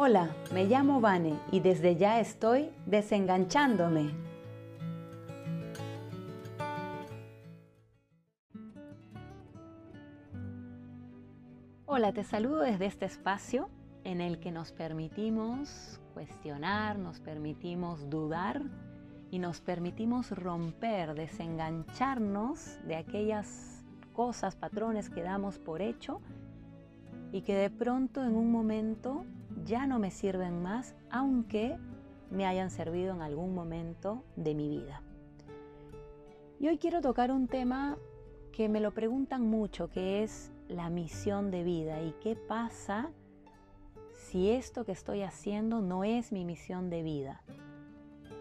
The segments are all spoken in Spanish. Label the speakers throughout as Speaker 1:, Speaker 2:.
Speaker 1: Hola, me llamo Vane y desde ya estoy desenganchándome. Hola, te saludo desde este espacio en el que nos permitimos cuestionar, nos permitimos dudar y nos permitimos romper, desengancharnos de aquellas cosas, patrones que damos por hecho y que de pronto en un momento ya no me sirven más, aunque me hayan servido en algún momento de mi vida. Y hoy quiero tocar un tema que me lo preguntan mucho, que es la misión de vida y qué pasa si esto que estoy haciendo no es mi misión de vida.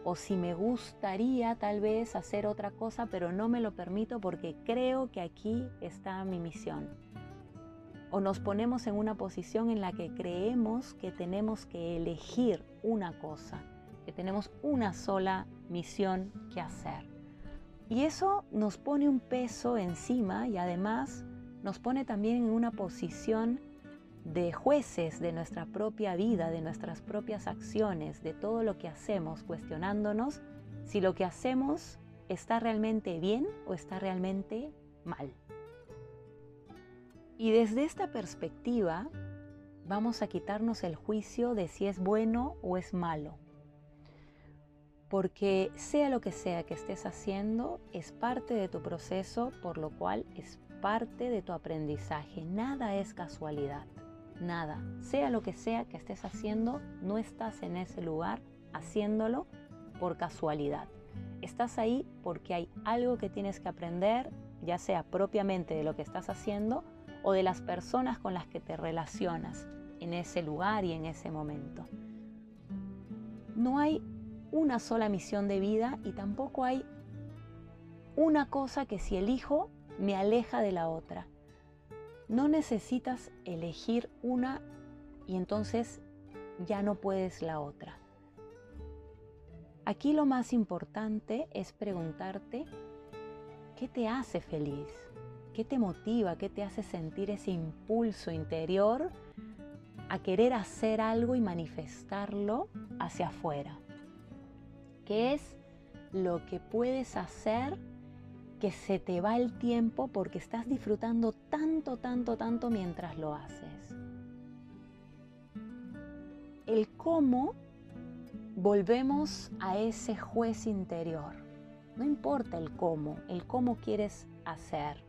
Speaker 1: O si me gustaría tal vez hacer otra cosa, pero no me lo permito porque creo que aquí está mi misión o nos ponemos en una posición en la que creemos que tenemos que elegir una cosa, que tenemos una sola misión que hacer. Y eso nos pone un peso encima y además nos pone también en una posición de jueces de nuestra propia vida, de nuestras propias acciones, de todo lo que hacemos, cuestionándonos si lo que hacemos está realmente bien o está realmente mal. Y desde esta perspectiva vamos a quitarnos el juicio de si es bueno o es malo. Porque sea lo que sea que estés haciendo, es parte de tu proceso, por lo cual es parte de tu aprendizaje. Nada es casualidad, nada. Sea lo que sea que estés haciendo, no estás en ese lugar haciéndolo por casualidad. Estás ahí porque hay algo que tienes que aprender, ya sea propiamente de lo que estás haciendo o de las personas con las que te relacionas en ese lugar y en ese momento. No hay una sola misión de vida y tampoco hay una cosa que si elijo me aleja de la otra. No necesitas elegir una y entonces ya no puedes la otra. Aquí lo más importante es preguntarte, ¿qué te hace feliz? ¿Qué te motiva? ¿Qué te hace sentir ese impulso interior a querer hacer algo y manifestarlo hacia afuera? ¿Qué es lo que puedes hacer que se te va el tiempo porque estás disfrutando tanto, tanto, tanto mientras lo haces? El cómo volvemos a ese juez interior. No importa el cómo, el cómo quieres hacer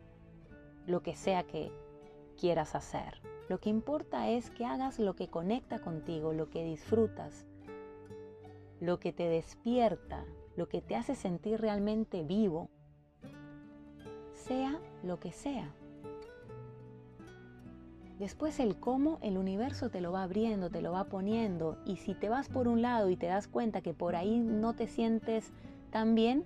Speaker 1: lo que sea que quieras hacer. Lo que importa es que hagas lo que conecta contigo, lo que disfrutas, lo que te despierta, lo que te hace sentir realmente vivo, sea lo que sea. Después el cómo el universo te lo va abriendo, te lo va poniendo y si te vas por un lado y te das cuenta que por ahí no te sientes tan bien,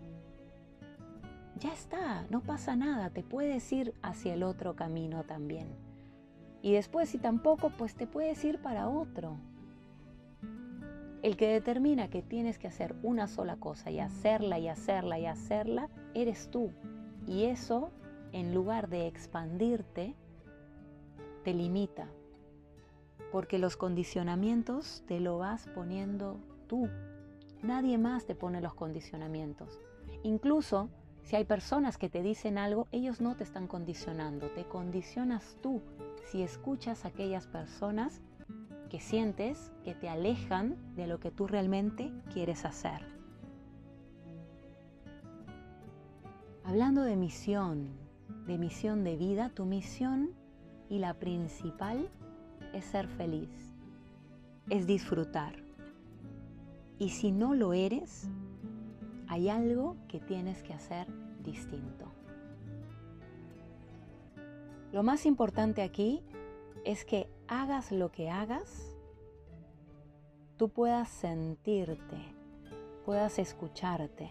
Speaker 1: ya está, no pasa nada, te puedes ir hacia el otro camino también. Y después si tampoco, pues te puedes ir para otro. El que determina que tienes que hacer una sola cosa y hacerla y hacerla y hacerla, eres tú. Y eso, en lugar de expandirte, te limita. Porque los condicionamientos te lo vas poniendo tú. Nadie más te pone los condicionamientos. Incluso si hay personas que te dicen algo, ellos no te están condicionando, te condicionas tú si escuchas a aquellas personas que sientes que te alejan de lo que tú realmente quieres hacer. Hablando de misión, de misión de vida, tu misión y la principal es ser feliz, es disfrutar. Y si no lo eres, hay algo que tienes que hacer distinto. Lo más importante aquí es que hagas lo que hagas, tú puedas sentirte, puedas escucharte,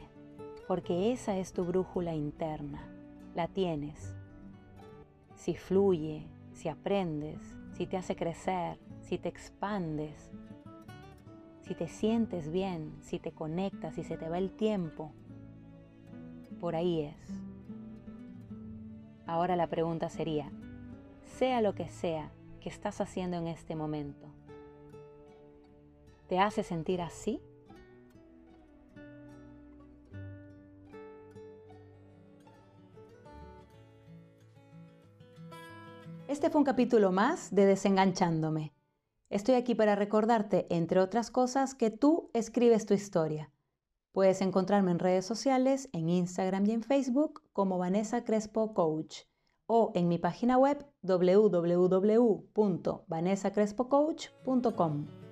Speaker 1: porque esa es tu brújula interna, la tienes. Si fluye, si aprendes, si te hace crecer, si te expandes, si te sientes bien, si te conectas, si se te va el tiempo, por ahí es. Ahora la pregunta sería, sea lo que sea que estás haciendo en este momento, te hace sentir así? Este fue un capítulo más de Desenganchándome. Estoy aquí para recordarte, entre otras cosas, que tú escribes tu historia. Puedes encontrarme en redes sociales, en Instagram y en Facebook como Vanessa Crespo Coach o en mi página web www.vanessacrespocoach.com.